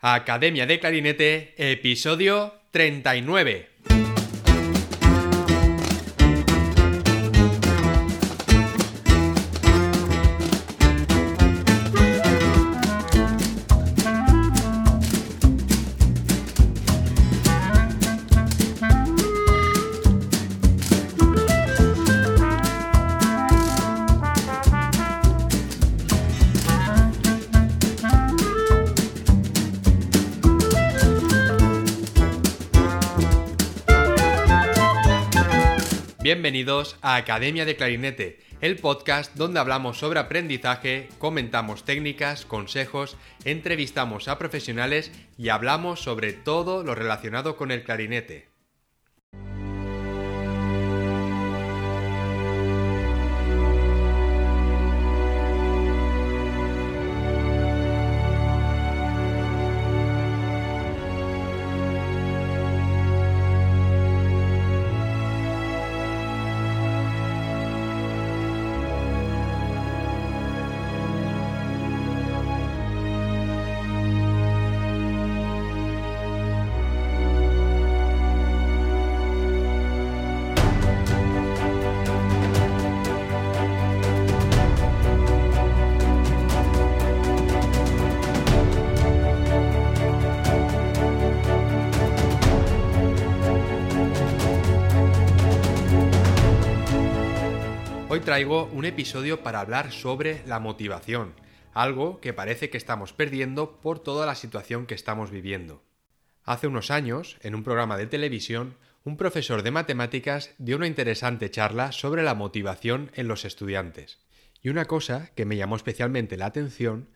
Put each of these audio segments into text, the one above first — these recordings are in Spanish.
Academia de Clarinete, episodio 39. Bienvenidos a Academia de Clarinete, el podcast donde hablamos sobre aprendizaje, comentamos técnicas, consejos, entrevistamos a profesionales y hablamos sobre todo lo relacionado con el clarinete. Traigo un episodio para hablar sobre la motivación, algo que parece que estamos perdiendo por toda la situación que estamos viviendo. Hace unos años, en un programa de televisión, un profesor de matemáticas dio una interesante charla sobre la motivación en los estudiantes. Y una cosa que me llamó especialmente la atención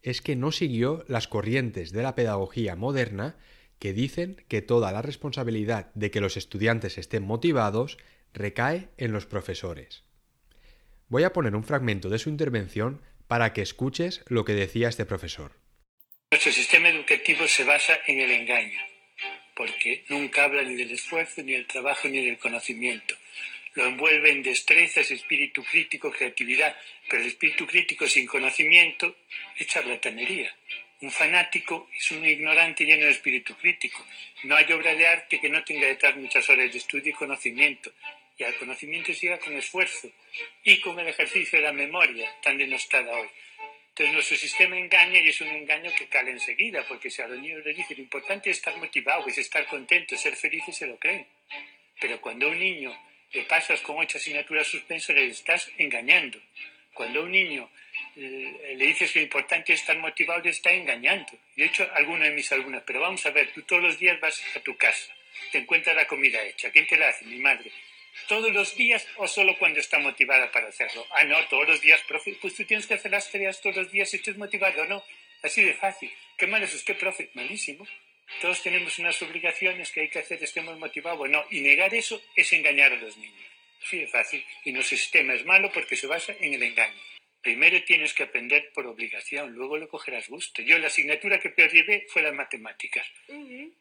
es que no siguió las corrientes de la pedagogía moderna que dicen que toda la responsabilidad de que los estudiantes estén motivados recae en los profesores. Voy a poner un fragmento de su intervención para que escuches lo que decía este profesor. Nuestro sistema educativo se basa en el engaño, porque nunca habla ni del esfuerzo, ni del trabajo, ni del conocimiento. Lo envuelve en destrezas, espíritu crítico, creatividad, pero el espíritu crítico sin conocimiento es charlatanería. Un fanático es un ignorante lleno de espíritu crítico. No hay obra de arte que no tenga detrás muchas horas de estudio y conocimiento y al conocimiento llega con esfuerzo y con el ejercicio de la memoria tan denostada hoy. Entonces nuestro sistema engaña y es un engaño que cala enseguida, porque si a los niños les dice lo importante es estar motivado, es estar contento, ser felices, se lo creen. Pero cuando a un niño le pasas con ocho asignaturas suspensas, le estás engañando. Cuando a un niño eh, le dices lo importante es estar motivado, le está engañando. De hecho, alguno de mis alumnos, pero vamos a ver, tú todos los días vas a tu casa, te encuentras la comida hecha. ¿Quién te la hace? Mi madre todos los días o solo cuando está motivada para hacerlo. Ah, no, todos los días, profe. Pues tú tienes que hacer las tareas todos los días si estás motivado, ¿no? Así de fácil. ¿Qué mal es usted, profe? Malísimo. Todos tenemos unas obligaciones que hay que hacer, estemos motivados. No, y negar eso es engañar a los niños. Así de fácil. Y nuestro sistema es malo porque se basa en el engaño. Primero tienes que aprender por obligación, luego lo cogerás gusto. Yo la asignatura que peor llevé fue las matemáticas.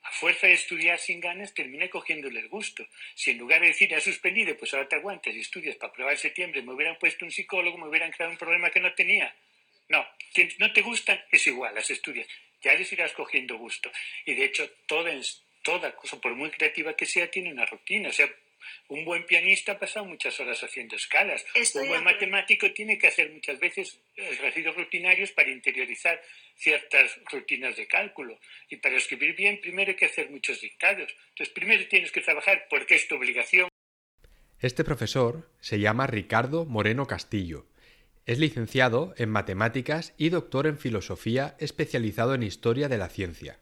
A fuerza de estudiar sin ganas terminé cogiéndole el gusto. Si en lugar de decir, has suspendido, pues ahora te aguantas y estudias para probar septiembre, me hubieran puesto un psicólogo, me hubieran creado un problema que no tenía. No, no te gustan, es igual, las estudias. Ya les irás cogiendo gusto. Y de hecho, toda, toda cosa, por muy creativa que sea, tiene una rutina. O sea, un buen pianista ha pasado muchas horas haciendo escalas. un buen matemático tiene que hacer muchas veces ejercicios rutinarios para interiorizar ciertas rutinas de cálculo. Y para escribir bien, primero hay que hacer muchos dictados. Entonces, primero tienes que trabajar porque es tu obligación. Este profesor se llama Ricardo Moreno Castillo. Es licenciado en matemáticas y doctor en filosofía especializado en historia de la ciencia.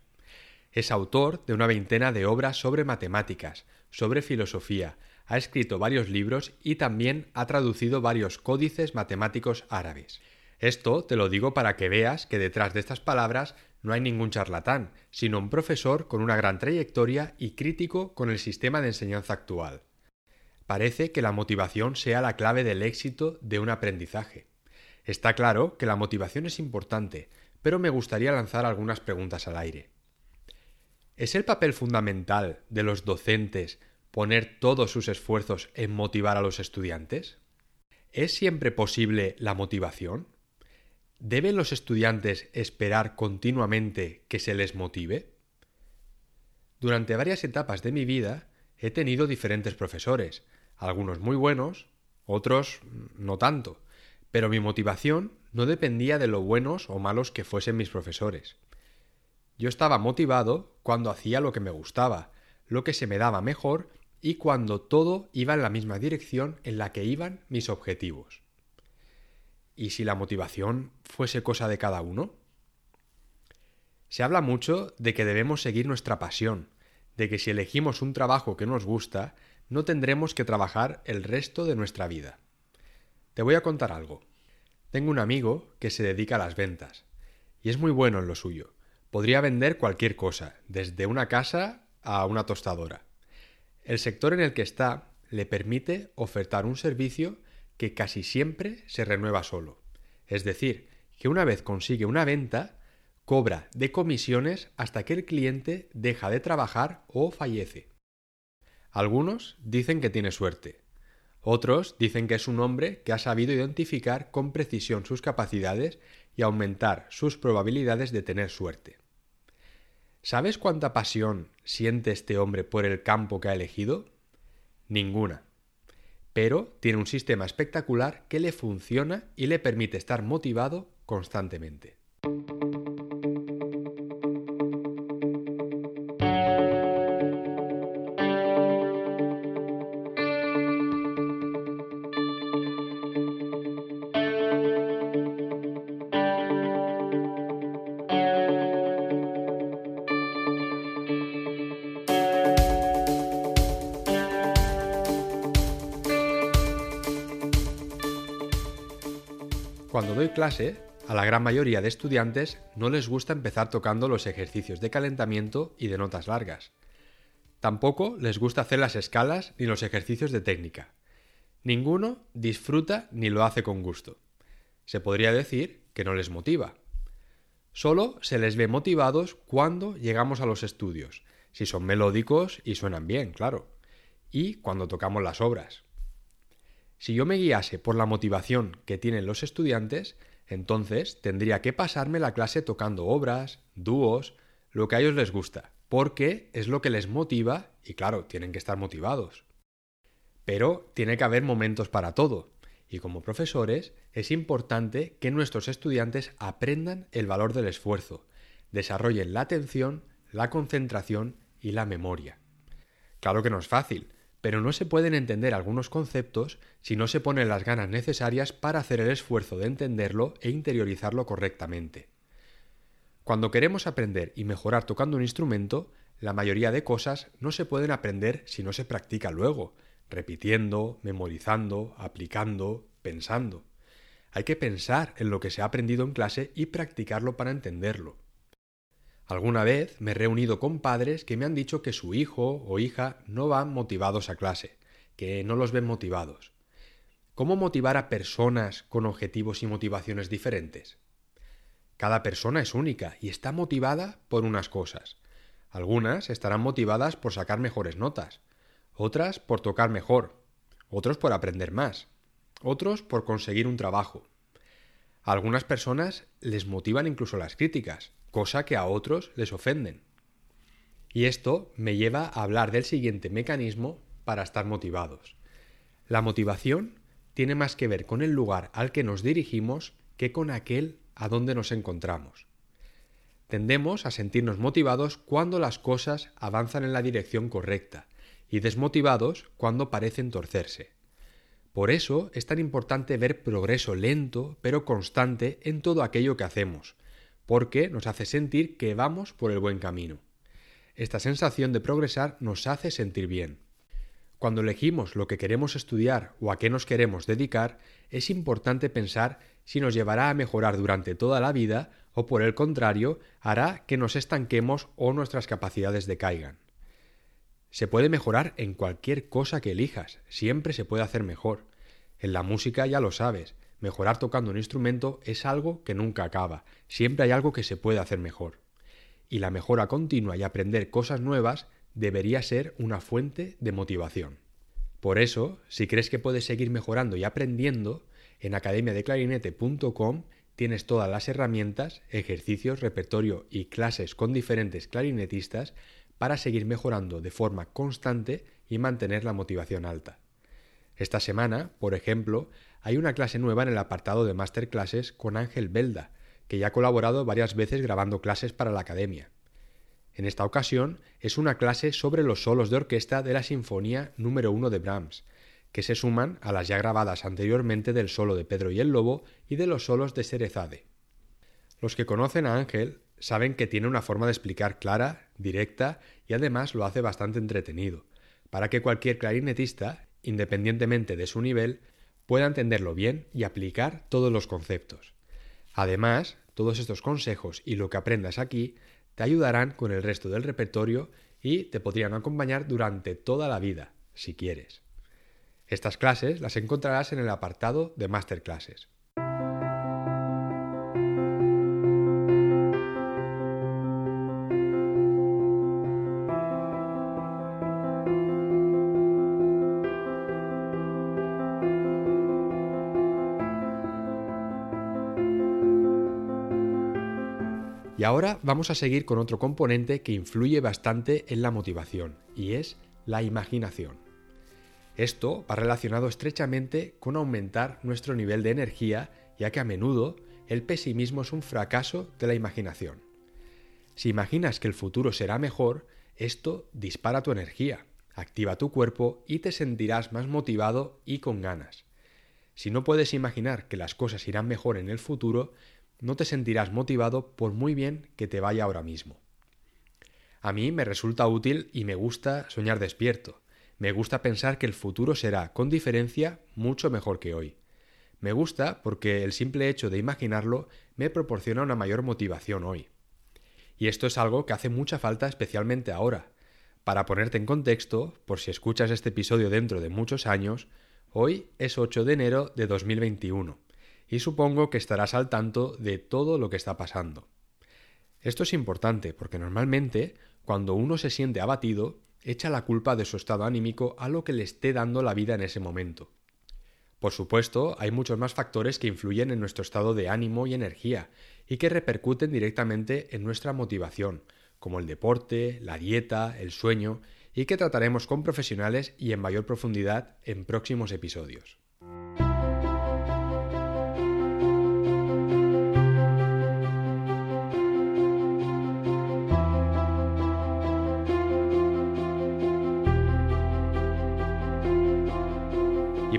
Es autor de una veintena de obras sobre matemáticas, sobre filosofía, ha escrito varios libros y también ha traducido varios códices matemáticos árabes. Esto te lo digo para que veas que detrás de estas palabras no hay ningún charlatán, sino un profesor con una gran trayectoria y crítico con el sistema de enseñanza actual. Parece que la motivación sea la clave del éxito de un aprendizaje. Está claro que la motivación es importante, pero me gustaría lanzar algunas preguntas al aire. ¿Es el papel fundamental de los docentes poner todos sus esfuerzos en motivar a los estudiantes? ¿Es siempre posible la motivación? ¿Deben los estudiantes esperar continuamente que se les motive? Durante varias etapas de mi vida he tenido diferentes profesores, algunos muy buenos, otros no tanto, pero mi motivación no dependía de lo buenos o malos que fuesen mis profesores. Yo estaba motivado cuando hacía lo que me gustaba, lo que se me daba mejor y cuando todo iba en la misma dirección en la que iban mis objetivos. ¿Y si la motivación fuese cosa de cada uno? Se habla mucho de que debemos seguir nuestra pasión, de que si elegimos un trabajo que nos gusta, no tendremos que trabajar el resto de nuestra vida. Te voy a contar algo. Tengo un amigo que se dedica a las ventas, y es muy bueno en lo suyo. Podría vender cualquier cosa, desde una casa a una tostadora. El sector en el que está le permite ofertar un servicio que casi siempre se renueva solo. Es decir, que una vez consigue una venta, cobra de comisiones hasta que el cliente deja de trabajar o fallece. Algunos dicen que tiene suerte. Otros dicen que es un hombre que ha sabido identificar con precisión sus capacidades y aumentar sus probabilidades de tener suerte. ¿Sabes cuánta pasión siente este hombre por el campo que ha elegido? Ninguna. Pero tiene un sistema espectacular que le funciona y le permite estar motivado constantemente. Clase, a la gran mayoría de estudiantes no les gusta empezar tocando los ejercicios de calentamiento y de notas largas. Tampoco les gusta hacer las escalas ni los ejercicios de técnica. Ninguno disfruta ni lo hace con gusto. Se podría decir que no les motiva. Solo se les ve motivados cuando llegamos a los estudios, si son melódicos y suenan bien, claro, y cuando tocamos las obras. Si yo me guiase por la motivación que tienen los estudiantes, entonces tendría que pasarme la clase tocando obras, dúos, lo que a ellos les gusta, porque es lo que les motiva y claro, tienen que estar motivados. Pero tiene que haber momentos para todo, y como profesores es importante que nuestros estudiantes aprendan el valor del esfuerzo, desarrollen la atención, la concentración y la memoria. Claro que no es fácil, pero no se pueden entender algunos conceptos si no se ponen las ganas necesarias para hacer el esfuerzo de entenderlo e interiorizarlo correctamente. Cuando queremos aprender y mejorar tocando un instrumento, la mayoría de cosas no se pueden aprender si no se practica luego, repitiendo, memorizando, aplicando, pensando. Hay que pensar en lo que se ha aprendido en clase y practicarlo para entenderlo. Alguna vez me he reunido con padres que me han dicho que su hijo o hija no van motivados a clase, que no los ven motivados. ¿Cómo motivar a personas con objetivos y motivaciones diferentes? Cada persona es única y está motivada por unas cosas. Algunas estarán motivadas por sacar mejores notas, otras por tocar mejor, otros por aprender más, otros por conseguir un trabajo. A algunas personas les motivan incluso las críticas, cosa que a otros les ofenden. Y esto me lleva a hablar del siguiente mecanismo para estar motivados. La motivación tiene más que ver con el lugar al que nos dirigimos que con aquel a donde nos encontramos. Tendemos a sentirnos motivados cuando las cosas avanzan en la dirección correcta y desmotivados cuando parecen torcerse. Por eso es tan importante ver progreso lento pero constante en todo aquello que hacemos, porque nos hace sentir que vamos por el buen camino. Esta sensación de progresar nos hace sentir bien. Cuando elegimos lo que queremos estudiar o a qué nos queremos dedicar, es importante pensar si nos llevará a mejorar durante toda la vida o por el contrario hará que nos estanquemos o nuestras capacidades decaigan. Se puede mejorar en cualquier cosa que elijas, siempre se puede hacer mejor. En la música ya lo sabes, Mejorar tocando un instrumento es algo que nunca acaba, siempre hay algo que se puede hacer mejor. Y la mejora continua y aprender cosas nuevas debería ser una fuente de motivación. Por eso, si crees que puedes seguir mejorando y aprendiendo, en academiadeclarinete.com tienes todas las herramientas, ejercicios, repertorio y clases con diferentes clarinetistas para seguir mejorando de forma constante y mantener la motivación alta. Esta semana, por ejemplo, hay una clase nueva en el apartado de masterclasses con Ángel Belda, que ya ha colaborado varias veces grabando clases para la academia. En esta ocasión es una clase sobre los solos de orquesta de la Sinfonía número 1 de Brahms, que se suman a las ya grabadas anteriormente del solo de Pedro y el Lobo y de los solos de Serezade. Los que conocen a Ángel saben que tiene una forma de explicar clara, directa y además lo hace bastante entretenido, para que cualquier clarinetista, independientemente de su nivel, pueda entenderlo bien y aplicar todos los conceptos. Además, todos estos consejos y lo que aprendas aquí te ayudarán con el resto del repertorio y te podrían acompañar durante toda la vida, si quieres. Estas clases las encontrarás en el apartado de Masterclasses. Y ahora vamos a seguir con otro componente que influye bastante en la motivación, y es la imaginación. Esto va relacionado estrechamente con aumentar nuestro nivel de energía, ya que a menudo el pesimismo es un fracaso de la imaginación. Si imaginas que el futuro será mejor, esto dispara tu energía, activa tu cuerpo y te sentirás más motivado y con ganas. Si no puedes imaginar que las cosas irán mejor en el futuro, no te sentirás motivado por muy bien que te vaya ahora mismo. A mí me resulta útil y me gusta soñar despierto. Me gusta pensar que el futuro será, con diferencia, mucho mejor que hoy. Me gusta porque el simple hecho de imaginarlo me proporciona una mayor motivación hoy. Y esto es algo que hace mucha falta especialmente ahora. Para ponerte en contexto, por si escuchas este episodio dentro de muchos años, hoy es 8 de enero de 2021 y supongo que estarás al tanto de todo lo que está pasando. Esto es importante porque normalmente cuando uno se siente abatido, echa la culpa de su estado anímico a lo que le esté dando la vida en ese momento. Por supuesto, hay muchos más factores que influyen en nuestro estado de ánimo y energía y que repercuten directamente en nuestra motivación, como el deporte, la dieta, el sueño, y que trataremos con profesionales y en mayor profundidad en próximos episodios.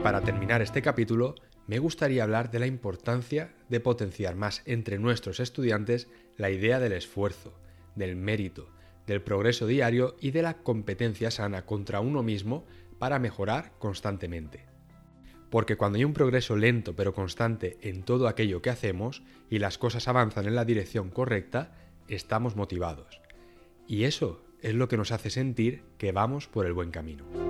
Para terminar este capítulo, me gustaría hablar de la importancia de potenciar más entre nuestros estudiantes la idea del esfuerzo, del mérito, del progreso diario y de la competencia sana contra uno mismo para mejorar constantemente. Porque cuando hay un progreso lento pero constante en todo aquello que hacemos y las cosas avanzan en la dirección correcta, estamos motivados. Y eso es lo que nos hace sentir que vamos por el buen camino.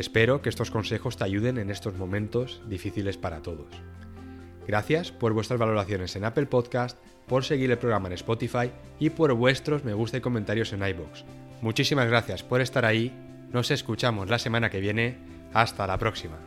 Espero que estos consejos te ayuden en estos momentos difíciles para todos. Gracias por vuestras valoraciones en Apple Podcast, por seguir el programa en Spotify y por vuestros me gusta y comentarios en iBox. Muchísimas gracias por estar ahí. Nos escuchamos la semana que viene. Hasta la próxima.